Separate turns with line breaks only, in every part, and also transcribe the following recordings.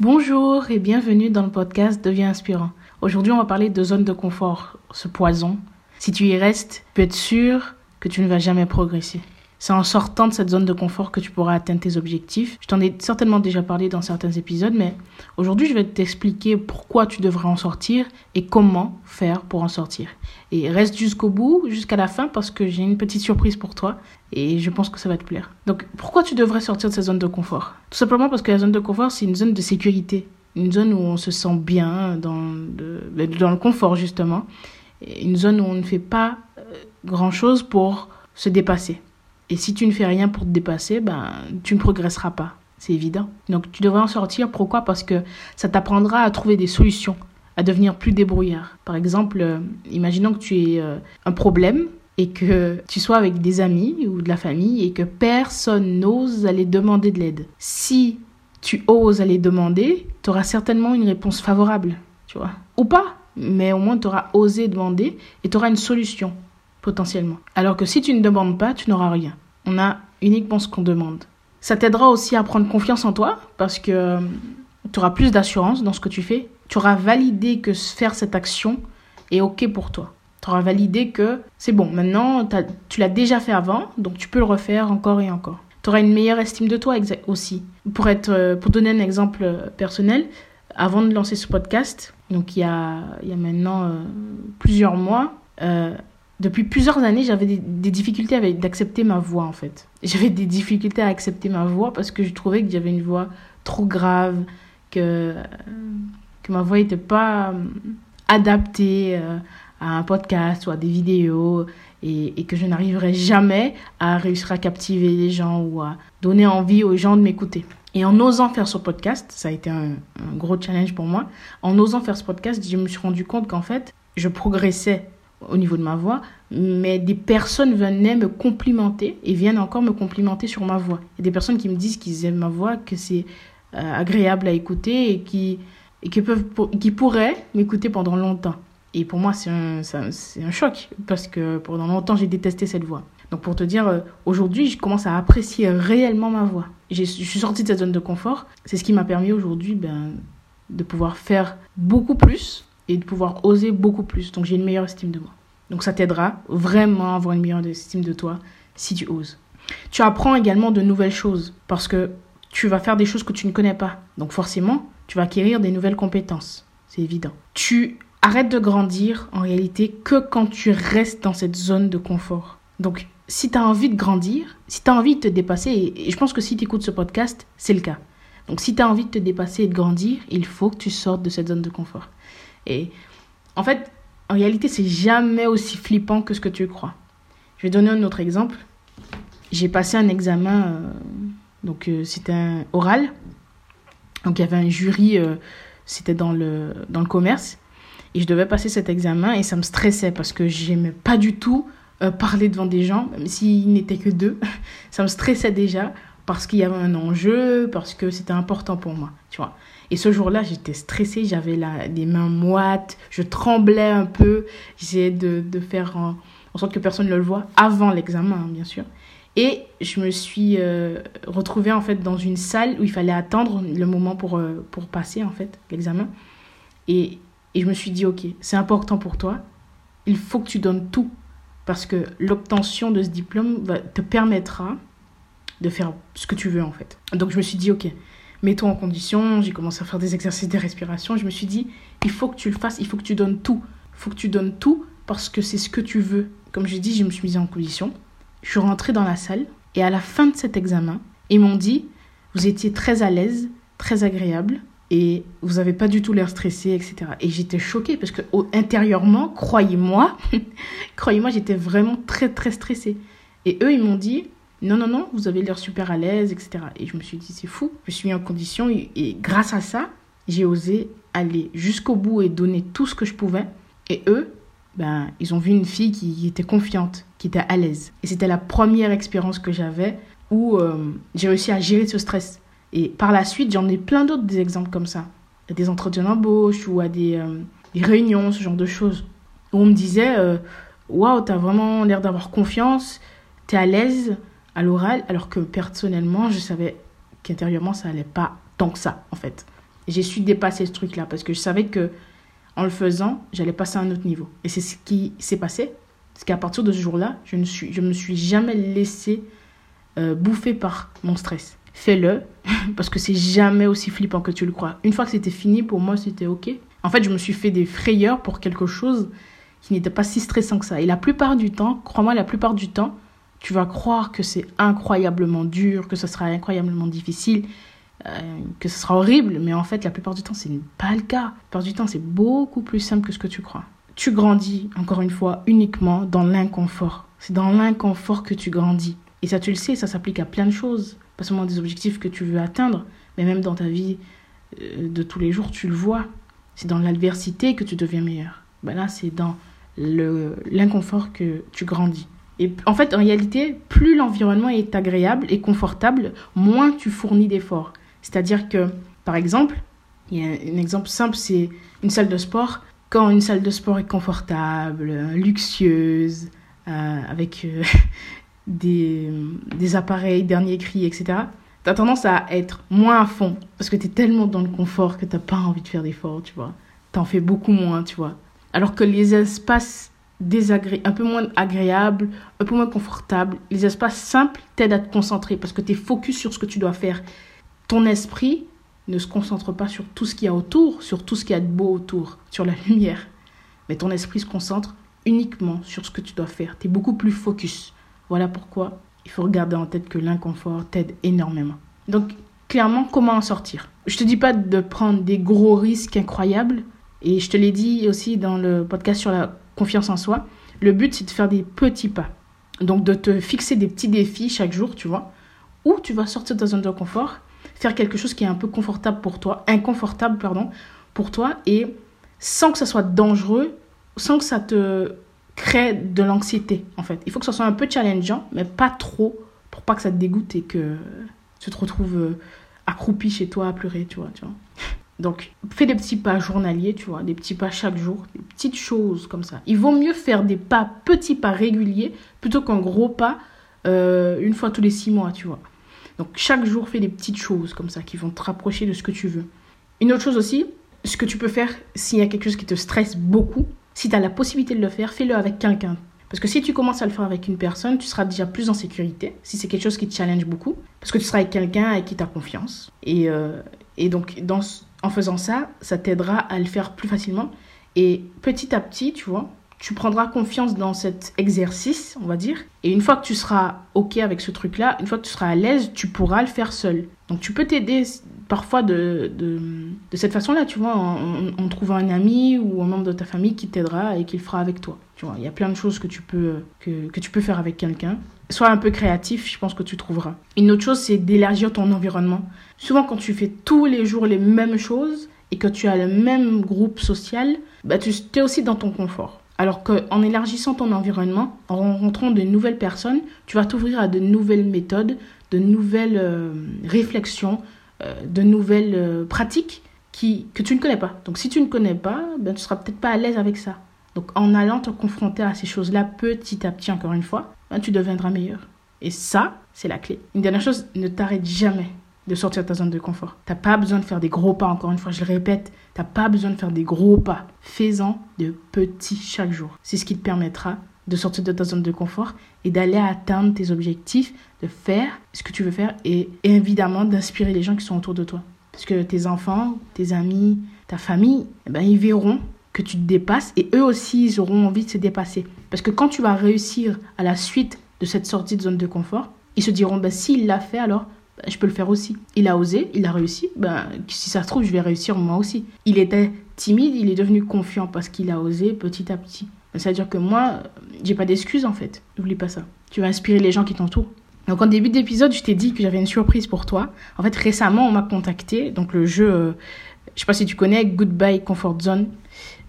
Bonjour et bienvenue dans le podcast Deviens inspirant. Aujourd'hui, on va parler de zone de confort, ce poison. Si tu y restes, tu peux être sûr que tu ne vas jamais progresser. C'est en sortant de cette zone de confort que tu pourras atteindre tes objectifs. Je t'en ai certainement déjà parlé dans certains épisodes, mais aujourd'hui je vais t'expliquer pourquoi tu devrais en sortir et comment faire pour en sortir. Et reste jusqu'au bout, jusqu'à la fin, parce que j'ai une petite surprise pour toi et je pense que ça va te plaire. Donc pourquoi tu devrais sortir de cette zone de confort? Tout simplement parce que la zone de confort, c'est une zone de sécurité, une zone où on se sent bien, dans, dans le confort justement, une zone où on ne fait pas euh, grand-chose pour se dépasser. Et si tu ne fais rien pour te dépasser, ben, tu ne progresseras pas. C'est évident. Donc tu devrais en sortir. Pourquoi? Parce que ça t'apprendra à trouver des solutions, à devenir plus débrouillard. Par exemple, euh, imaginons que tu aies euh, un problème et que tu sois avec des amis ou de la famille et que personne n'ose aller demander de l'aide. Si tu oses aller demander, tu auras certainement une réponse favorable, tu vois. Ou pas, mais au moins tu auras osé demander et tu auras une solution potentiellement. Alors que si tu ne demandes pas, tu n'auras rien. On a uniquement ce qu'on demande. Ça t'aidera aussi à prendre confiance en toi parce que euh, tu auras plus d'assurance dans ce que tu fais. Tu auras validé que faire cette action est OK pour toi. Tu auras validé que c'est bon, maintenant tu l'as déjà fait avant, donc tu peux le refaire encore et encore. Tu auras une meilleure estime de toi aussi. Pour, être, euh, pour donner un exemple euh, personnel, avant de lancer ce podcast, donc il y a, il y a maintenant plusieurs mois, depuis plusieurs années, j'avais des, difficultés avec d'accepter ma voix en fait. J'avais des difficultés à accepter ma voix parce que je trouvais que j'avais une voix trop grave, que, que ma voix n'était pas euh, adaptée euh, à un podcast ou à des vidéos et, et que je n'arriverais jamais à réussir à captiver les gens ou à donner envie aux gens de m'écouter. Et en osant faire ce podcast, ça a été un, un gros challenge pour moi, en osant faire ce podcast, je me suis rendu compte qu'en fait, je progressais au niveau de ma voix, mais des personnes venaient me complimenter et viennent encore me complimenter sur ma voix. Il y a des personnes qui me disent qu'ils aiment ma voix, que c'est euh, agréable à écouter et qui, et qui, peuvent, qui pourraient m'écouter pendant longtemps. Et pour moi, c'est un, un, choc parce que pendant longtemps, j'ai détesté cette voix. Donc pour te dire, euh, aujourd'hui, je commence à apprécier réellement ma voix. Je suis sortie de cette zone de confort. C'est ce qui m'a permis aujourd'hui ben, de pouvoir faire beaucoup plus et de pouvoir oser beaucoup plus. Donc j'ai une meilleure estime de moi. Donc ça t'aidera vraiment à avoir une meilleure estime de toi si tu oses. Tu apprends également de nouvelles choses parce que tu vas faire des choses que tu ne connais pas. Donc forcément, tu vas acquérir des nouvelles compétences. C'est évident. Tu arrêtes de grandir en réalité que quand tu restes dans cette zone de confort. Donc si tu as envie de grandir, si tu as envie de te dépasser, et je pense que si tu écoutes ce podcast, c'est le cas. Donc si tu as envie de te dépasser et de grandir, il faut que tu sortes de cette zone de confort. Et en fait, en réalité, c'est jamais aussi flippant que ce que tu crois. Je vais donner un autre exemple. J'ai passé un examen, euh, donc euh, c'était oral. Donc il y avait un jury, euh, c'était dans le, dans le commerce. Et je devais passer cet examen et ça me stressait parce que j'aimais pas du tout parler devant des gens, même s'il n'était que deux. ça me stressait déjà parce qu'il y avait un enjeu, parce que c'était important pour moi, tu vois. Et ce jour-là, j'étais stressée, j'avais les mains moites, je tremblais un peu, j'essayais de, de, faire en, sorte que personne ne le voit avant l'examen, hein, bien sûr. Et je me suis euh, retrouvée en fait dans une salle où il fallait attendre le moment pour, euh, pour passer en fait l'examen. Et, et je me suis dit, ok, c'est important pour toi, il faut que tu donnes tout parce que l'obtention de ce diplôme va, te permettra de faire ce que tu veux en fait. Donc je me suis dit, ok, mets-toi en condition, j'ai commencé à faire des exercices de respiration, je me suis dit, il faut que tu le fasses, il faut que tu donnes tout. Il faut que tu donnes tout parce que c'est ce que tu veux. Comme je dit, je me suis mise en condition. Je suis rentrée dans la salle et à la fin de cet examen, ils m'ont dit, vous étiez très à l'aise, très agréable et vous n'avez pas du tout l'air stressé, etc. Et j'étais choquée parce que intérieurement, croyez-moi, croyez-moi, j'étais vraiment très très stressée. Et eux, ils m'ont dit, non, non, non, vous avez l'air super à l'aise, etc. Et je me suis dit, c'est fou. Je suis mis en condition et, grâce à ça, j'ai osé aller jusqu'au bout et donner tout ce que je pouvais. Et eux, ben, ils ont vu une fille qui était confiante, qui était à l'aise. Et c'était la première expérience que j'avais où euh, j'ai réussi à gérer ce stress. Et par la suite, j'en ai plein d'autres des exemples comme ça. À des entretiens d'embauche ou à des, euh, réunions, ce genre de choses. Où on me disait, euh, waouh, t'as vraiment l'air d'avoir confiance, t'es à l'aise à l'oral, alors que personnellement, je savais qu'intérieurement, ça allait pas tant que ça, en fait. j'ai su dépasser ce truc-là parce que je savais que en le faisant, j'allais passer à un autre niveau. Et c'est ce qui s'est passé. Parce qu'à partir de ce jour-là, je ne suis, je me suis jamais laissé euh, bouffer par mon stress. Fais-le, parce que c'est jamais aussi flippant que tu le crois. Une fois que c'était fini, pour moi, c'était OK. En fait, je me suis fait des frayeurs pour quelque chose qui n'était pas si stressant que ça. Et la plupart du temps, crois-moi, la plupart du temps, tu vas croire que c'est incroyablement dur, que ce sera incroyablement difficile, euh, que ce sera horrible, mais en fait, la plupart du temps, c'est pas le cas. La plupart du temps, c'est beaucoup plus simple que ce que tu crois. Tu grandis, encore une fois, uniquement dans l'inconfort. C'est dans l'inconfort que tu grandis. Et ça, tu le sais, ça s'applique à plein de choses. Pas seulement des objectifs que tu veux atteindre, mais même dans ta vie euh, de tous les jours, tu le vois. C'est dans l'adversité que tu deviens meilleur. Ben là, c'est dans l'inconfort que tu grandis. Et en fait, en réalité, plus l'environnement est agréable et confortable, moins tu fournis d'efforts. C'est-à-dire que, par exemple, il y a un exemple simple, c'est une salle de sport. Quand une salle de sport est confortable, luxueuse, euh, avec euh, des, appareils dernier cri, etc., tu as tendance à être moins à fond parce que tu es tellement dans le confort que tu n'as pas envie de faire d'efforts, tu vois. Tu en fais beaucoup moins, tu vois. Alors que les espaces un peu moins agréables, un peu moins confortables, les espaces simples t'aident à te concentrer parce que tu es focus sur ce que tu dois faire. Ton esprit ne se concentre pas sur tout ce qu'il y a autour, sur tout ce qu'il y a de beau autour, sur la lumière. Mais ton esprit se concentre uniquement sur ce que tu dois faire. Tu es beaucoup plus focus. Voilà pourquoi il faut regarder en tête que l'inconfort t'aide énormément. Donc, clairement, comment en sortir? Je te dis pas de prendre des gros risques incroyables. Et je te l'ai dit aussi dans le podcast sur la confiance en soi. Le but, c'est de faire des petits pas. Donc, de te fixer des petits défis chaque jour, tu vois, où tu vas sortir de ta zone de confort, faire quelque chose qui est un peu confortable pour toi, inconfortable, pardon, pour toi, et sans que ça soit dangereux, sans que ça te crée de l'anxiété, en fait. Il faut que ça soit un peu challengeant, mais pas trop, pour pas que ça te dégoûte et que tu te retrouves euh, accroupi chez toi à pleurer, tu vois, tu vois. Donc, fais des petits pas journaliers, tu vois, des petits pas chaque jour, des petites choses comme ça. Il vaut mieux faire des pas, petits pas réguliers, plutôt qu'un gros pas euh, une fois tous les six mois, tu vois. Donc, chaque jour, fais des petites choses comme ça qui vont te rapprocher de ce que tu veux. Une autre chose aussi, ce que tu peux faire s'il y a quelque chose qui te stresse beaucoup, si tu as la possibilité de le faire, fais-le avec quelqu'un. Parce que si tu commences à le faire avec une personne, tu seras déjà plus en sécurité, si c'est quelque chose qui te challenge beaucoup, parce que tu seras avec quelqu'un avec qui tu as confiance. Et, euh, et donc, dans, en faisant ça, ça t'aidera à le faire plus facilement. Et petit à petit, tu vois, tu prendras confiance dans cet exercice, on va dire. Et une fois que tu seras OK avec ce truc-là, une fois que tu seras à l'aise, tu pourras le faire seul. Donc tu peux t'aider parfois de, de, de cette façon-là, tu vois, en, en, trouvant un ami ou un membre de ta famille qui t'aidera et qui le fera avec toi. Tu vois, il y a plein de choses que tu peux, que, que tu peux faire avec quelqu'un. Sois un peu créatif, je pense que tu trouveras. Une autre chose, c'est d'élargir ton environnement. Souvent, quand tu fais tous les jours les mêmes choses et que tu as le même groupe social, bah, tu es aussi dans ton confort. Alors qu'en élargissant ton environnement, en rencontrant de nouvelles personnes, tu vas t'ouvrir à de nouvelles méthodes, de nouvelles euh, réflexions, de nouvelles euh, pratiques qui, que tu ne connais pas. Donc si tu ne connais pas, ben, tu seras peut-être pas à l'aise avec ça. Donc en allant te confronter à ces choses-là petit à petit, encore une fois, ben, tu deviendras meilleur. Et ça, c'est la clé. Une dernière chose, ne t'arrête jamais de sortir de ta zone de confort. T'as pas besoin de faire des gros pas, encore une fois, je le répète, t'as pas besoin de faire des gros pas. Fais-en de petits chaque jour. C'est ce qui te permettra de sortir de ta zone de confort et d'aller atteindre tes objectifs, de faire ce que tu veux faire et, évidemment d'inspirer les gens qui sont autour de toi. Parce que tes enfants, tes amis, ta famille, eh ben, ils verront que tu te dépasses et eux aussi, ils auront envie de se dépasser. Parce que quand tu vas réussir à la suite de cette sortie de zone de confort, ils se diront, ben, s'il l'a fait, alors ben, je peux le faire aussi. Il a osé, il a réussi, ben, si ça se trouve, je vais réussir moi aussi. Il était timide, il est devenu confiant parce qu'il a osé petit à petit. C'est-à-dire que moi, j'ai pas d'excuses en fait. N'oublie pas ça. Tu vas inspirer les gens qui t'entourent. Donc en début d'épisode, je t'ai dit que j'avais une surprise pour toi. En fait, récemment, on m'a contacté. Donc le jeu, euh, je sais pas si tu connais, Goodbye Comfort Zone.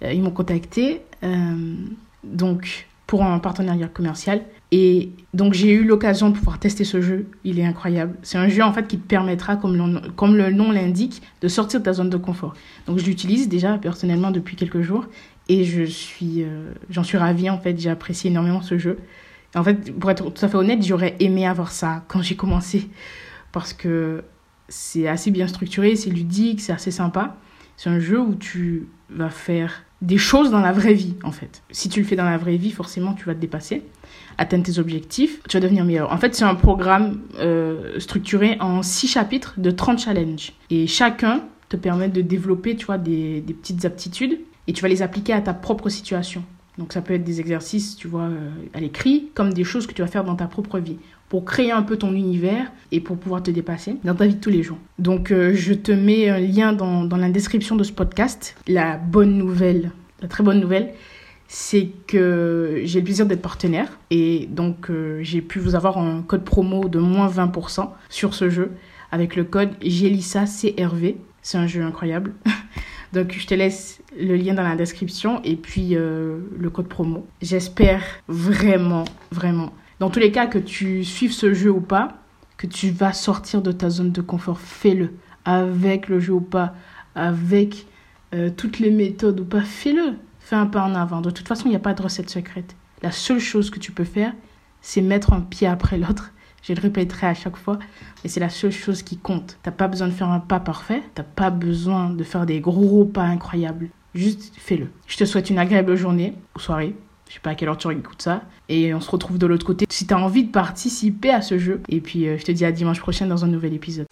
Euh, ils m'ont contacté. Euh, donc pour un partenariat commercial. Et donc j'ai eu l'occasion de pouvoir tester ce jeu. Il est incroyable. C'est un jeu en fait qui te permettra, comme comme le nom l'indique, de sortir de ta zone de confort. Donc je l'utilise déjà personnellement depuis quelques jours et je suis, euh, j'en suis ravie en fait. J'ai apprécié énormément ce jeu. En fait, pour être tout à fait honnête, j'aurais aimé avoir ça quand j'ai commencé parce que C'est assez bien structuré, c'est ludique, c'est assez sympa. C'est un jeu où tu vas faire des choses dans la vraie vie, en fait. Si tu le fais dans la vraie vie, forcément, tu vas te dépasser, atteindre tes objectifs, tu vas devenir meilleur. En fait, c'est un programme euh, structuré en 6 chapitres de 30 challenges. Et chacun te permet de développer, tu vois, des, des petites aptitudes et tu vas les appliquer à ta propre situation. Donc ça peut être des exercices, tu vois, euh, à l'écrit, comme des choses que tu vas faire dans ta propre vie, pour créer un peu ton univers et pour pouvoir te dépasser dans ta vie de tous les jours. Donc euh, je te mets un lien dans, dans la description de ce podcast. La bonne nouvelle, la très bonne nouvelle, c'est que j'ai le plaisir d'être partenaire et donc euh, j'ai pu vous avoir un code promo de moins 20% sur ce jeu avec le code GELISA-CRV. C'est un jeu incroyable. Donc je te laisse le lien dans la description et puis euh, le code promo. J'espère vraiment, vraiment, dans tous les cas que tu suives ce jeu ou pas, que tu vas sortir de ta zone de confort. Fais-le avec le jeu ou pas, avec euh, toutes les méthodes ou pas. Fais-le. Fais un pas en avant. De toute façon, il n'y a pas de recette secrète. La seule chose que tu peux faire, c'est mettre un pied après l'autre je le répéterai à chaque fois, mais c'est la seule chose qui compte. T'as pas besoin de faire un pas parfait, t'as pas besoin de faire des gros pas incroyables. Juste fais-le. Je te souhaite une agréable journée ou soirée. Je sais pas à quelle heure tu écoutes ça. Et on se retrouve de l'autre côté si tu as envie de participer à ce jeu. Et puis euh, je te dis à dimanche prochain dans un nouvel épisode.